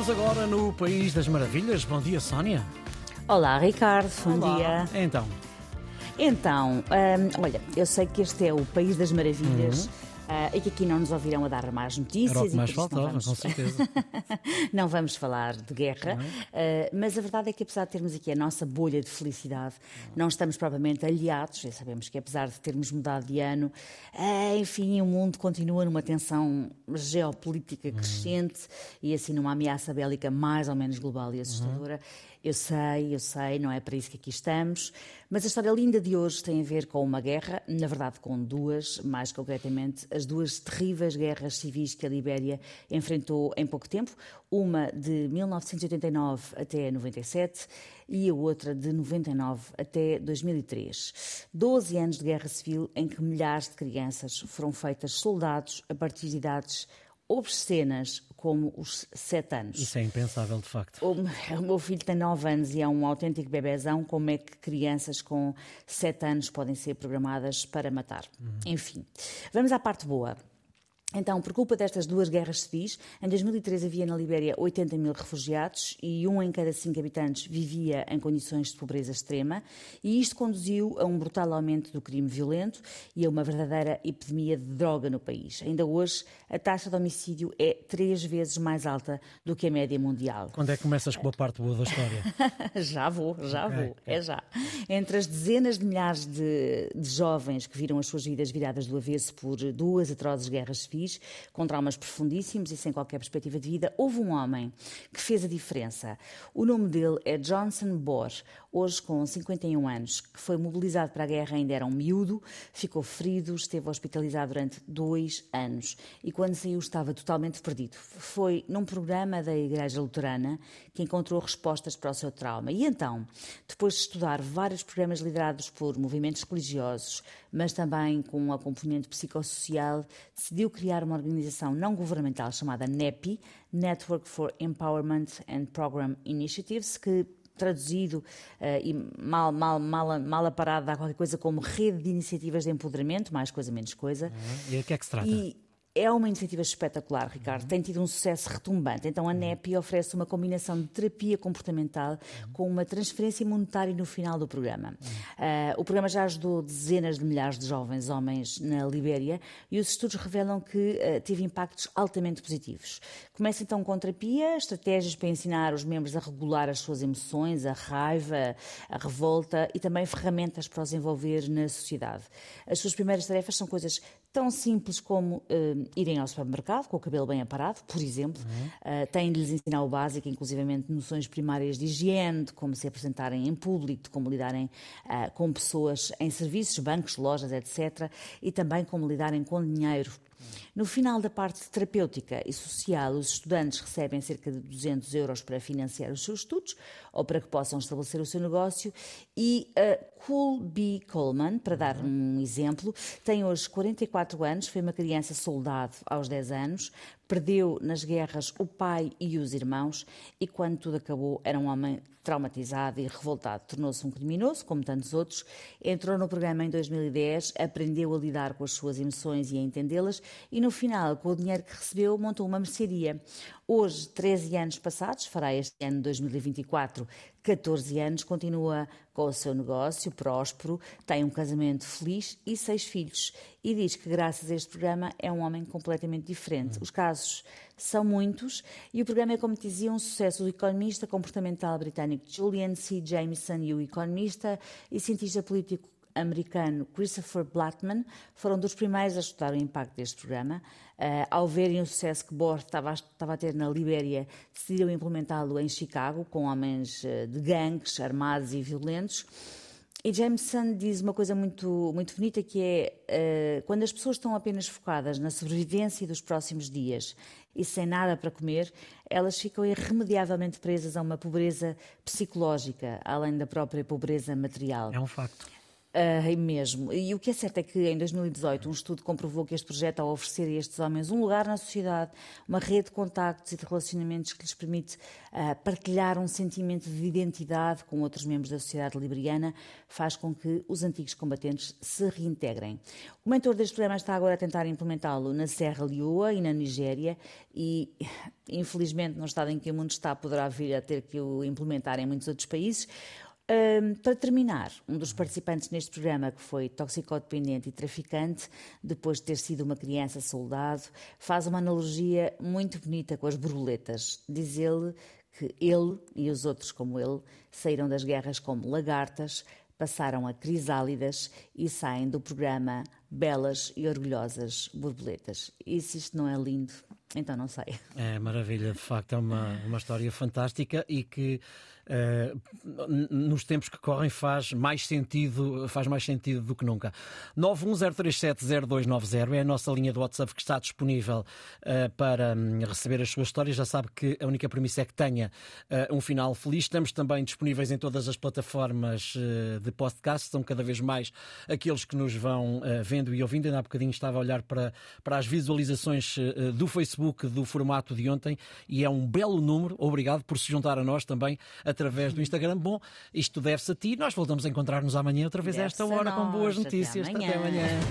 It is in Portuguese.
Entramos agora no País das Maravilhas. Bom dia, Sónia. Olá, Ricardo. Bom Olá. dia. Então, Então, hum, olha, eu sei que este é o País das Maravilhas. Uhum. Ah, e que aqui não nos ouvirão a dar mais notícias. era o que e mais faltava, vamos- com certeza. não vamos falar de guerra, eh, mas a verdade é que apesar de termos aqui a nossa bolha de felicidade, não estamos propriamente aliados, já sabemos que apesar de termos mudado de ano, eh, enfim, o mundo continua numa tensão geopolítica crescente e assim numa ameaça bélica mais ou menos global e assustadora. Eu sei, eu sei, não é para isso que aqui estamos, mas a história linda de hoje tem a ver com uma guerra, na verdade com duas, mais concretamente as duas terríveis guerras civis que a Libéria enfrentou em pouco tempo, uma de 1989 até 97 e a outra de 99 até 2003. Doze anos de guerra civil em que milhares de crianças foram feitas soldados a partir de idades obscenas como os sete anos. Isso é impensável, de facto. O o meu filho tem 9 anos e é um autêntico bebezão. Como é que crianças com 7 anos podem ser programadas para matar? Enfim, vamos à parte boa. Então, por culpa destas duas guerras civis, em 2013 havia na Libéria 80 mil refugiados e um em cada cinco habitantes vivia em condições de pobreza extrema, e isto conduziu a um brutal aumento do crime violento e a uma verdadeira epidemia de droga no país. Ainda hoje, a taxa de homicídio é três vezes mais alta do que a média mundial. Quando é que começas com a parte boa da história? já vou, já vou, é já. Entre as dezenas de milhares de, de jovens que viram as suas vidas viradas do avesso por duas atrozes guerras civis, com traumas profundíssimos e sem qualquer perspectiva de vida, houve um homem que fez a diferença. O nome dele é Johnson Bohr, hoje com 51 anos, que foi mobilizado para a guerra, ainda era um miúdo, ficou ferido, esteve hospitalizado durante dois anos e quando saiu estava totalmente perdido. Foi num programa da Igreja Luterana que encontrou respostas para o seu trauma. E então, depois de estudar vários programas liderados por movimentos religiosos, mas também com uma componente psicossocial, decidiu criar uma organização não governamental chamada NEPI, Network for Empowerment and Program Initiatives, que traduzido eh, e mal, mal, mal, mal aparado dá qualquer coisa como rede de iniciativas de empoderamento, mais coisa, menos coisa. E a que é que se trata? E é uma iniciativa espetacular, Ricardo. Tem tido um sucesso retumbante. Então, a NEPI oferece uma combinação de terapia comportamental com uma transferência monetária no final do programa. Ah, o programa já ajudou dezenas de milhares de jovens homens na Libéria e os estudos revelam que ah, teve impactos altamente positivos. Começa então com terapia, estratégias para ensinar os membros a regular as suas emoções, a raiva, a revolta e também ferramentas para os envolver na sociedade. As suas primeiras tarefas são coisas tão simples como eh, irem ao supermercado com o cabelo bem aparado, por exemplo. Eh, têm de lhes ensinar o básico, inclusivamente noções primárias de higiene, de como se apresentarem em público, de como lidarem ah, com pessoas em serviços, bancos, lojas, etc. E também como lidarem com dinheiro. No final da parte terapêutica e social, os estudantes recebem cerca de 200 euros para financiar os seus estudos ou para que possam estabelecer o seu negócio. E a Cool B. Coleman, para dar um exemplo, tem hoje 44 anos, foi uma criança soldado aos 10 anos, perdeu nas guerras o pai e os irmãos e, quando tudo acabou, era um homem traumatizado e revoltado. Tornou-se um criminoso, como tantos outros, entrou no programa em 2010, aprendeu a lidar com as suas emoções e a entendê-las e, no final, com o dinheiro que recebeu, montou uma mercearia. Hoje, 13 anos passados, fará este ano 2024 14 anos, continua com o seu negócio próspero, tem um casamento feliz e seis filhos. E diz que, graças a este programa, é um homem completamente diferente. Os casos são muitos e o programa é, como dizia, um sucesso. O economista comportamental britânico Julian C. Jameson e o economista e cientista político americano Christopher Blattman foram dos primeiros a estudar o impacto deste programa. Uh, ao verem o sucesso que Bohr estava, estava a ter na Libéria, decidiram implementá-lo em Chicago, com homens uh, de gangues armados e violentos. E Jameson diz uma coisa muito, muito bonita que é uh, quando as pessoas estão apenas focadas na sobrevivência dos próximos dias e sem nada para comer, elas ficam irremediavelmente presas a uma pobreza psicológica, além da própria pobreza material. É um facto. Uh, mesmo. E o que é certo é que em 2018 um estudo comprovou que este projeto, ao oferecer a estes homens um lugar na sociedade, uma rede de contactos e de relacionamentos que lhes permite uh, partilhar um sentimento de identidade com outros membros da sociedade liberiana, faz com que os antigos combatentes se reintegrem. O mentor deste programa está agora a tentar implementá-lo na Serra Leoa e na Nigéria e, infelizmente, no estado em que o mundo está, poderá vir a ter que o implementar em muitos outros países. Um, para terminar, um dos participantes neste programa, que foi toxicodependente e traficante, depois de ter sido uma criança soldado, faz uma analogia muito bonita com as borboletas. Diz ele que ele e os outros como ele saíram das guerras como lagartas, passaram a crisálidas e saem do programa belas e orgulhosas borboletas. E se isto não é lindo, então não sei. É maravilha, de facto, é uma, uma história fantástica e que nos tempos que correm faz mais sentido, faz mais sentido do que nunca. 910370290 é a nossa linha do WhatsApp que está disponível uh, para um, receber as suas histórias. Já sabe que a única premissa é que tenha uh, um final feliz. Estamos também disponíveis em todas as plataformas de podcast, são cada vez mais aqueles que nos vão vendo e ouvindo. Ainda há bocadinho estava a olhar para, para as visualizações do Facebook do formato de ontem e é um belo número. Obrigado por se juntar a nós também através do Instagram. Bom, isto deve-se a ti. Nós voltamos a encontrar-nos amanhã outra vez a esta hora com boas notícias. Até amanhã. Até amanhã.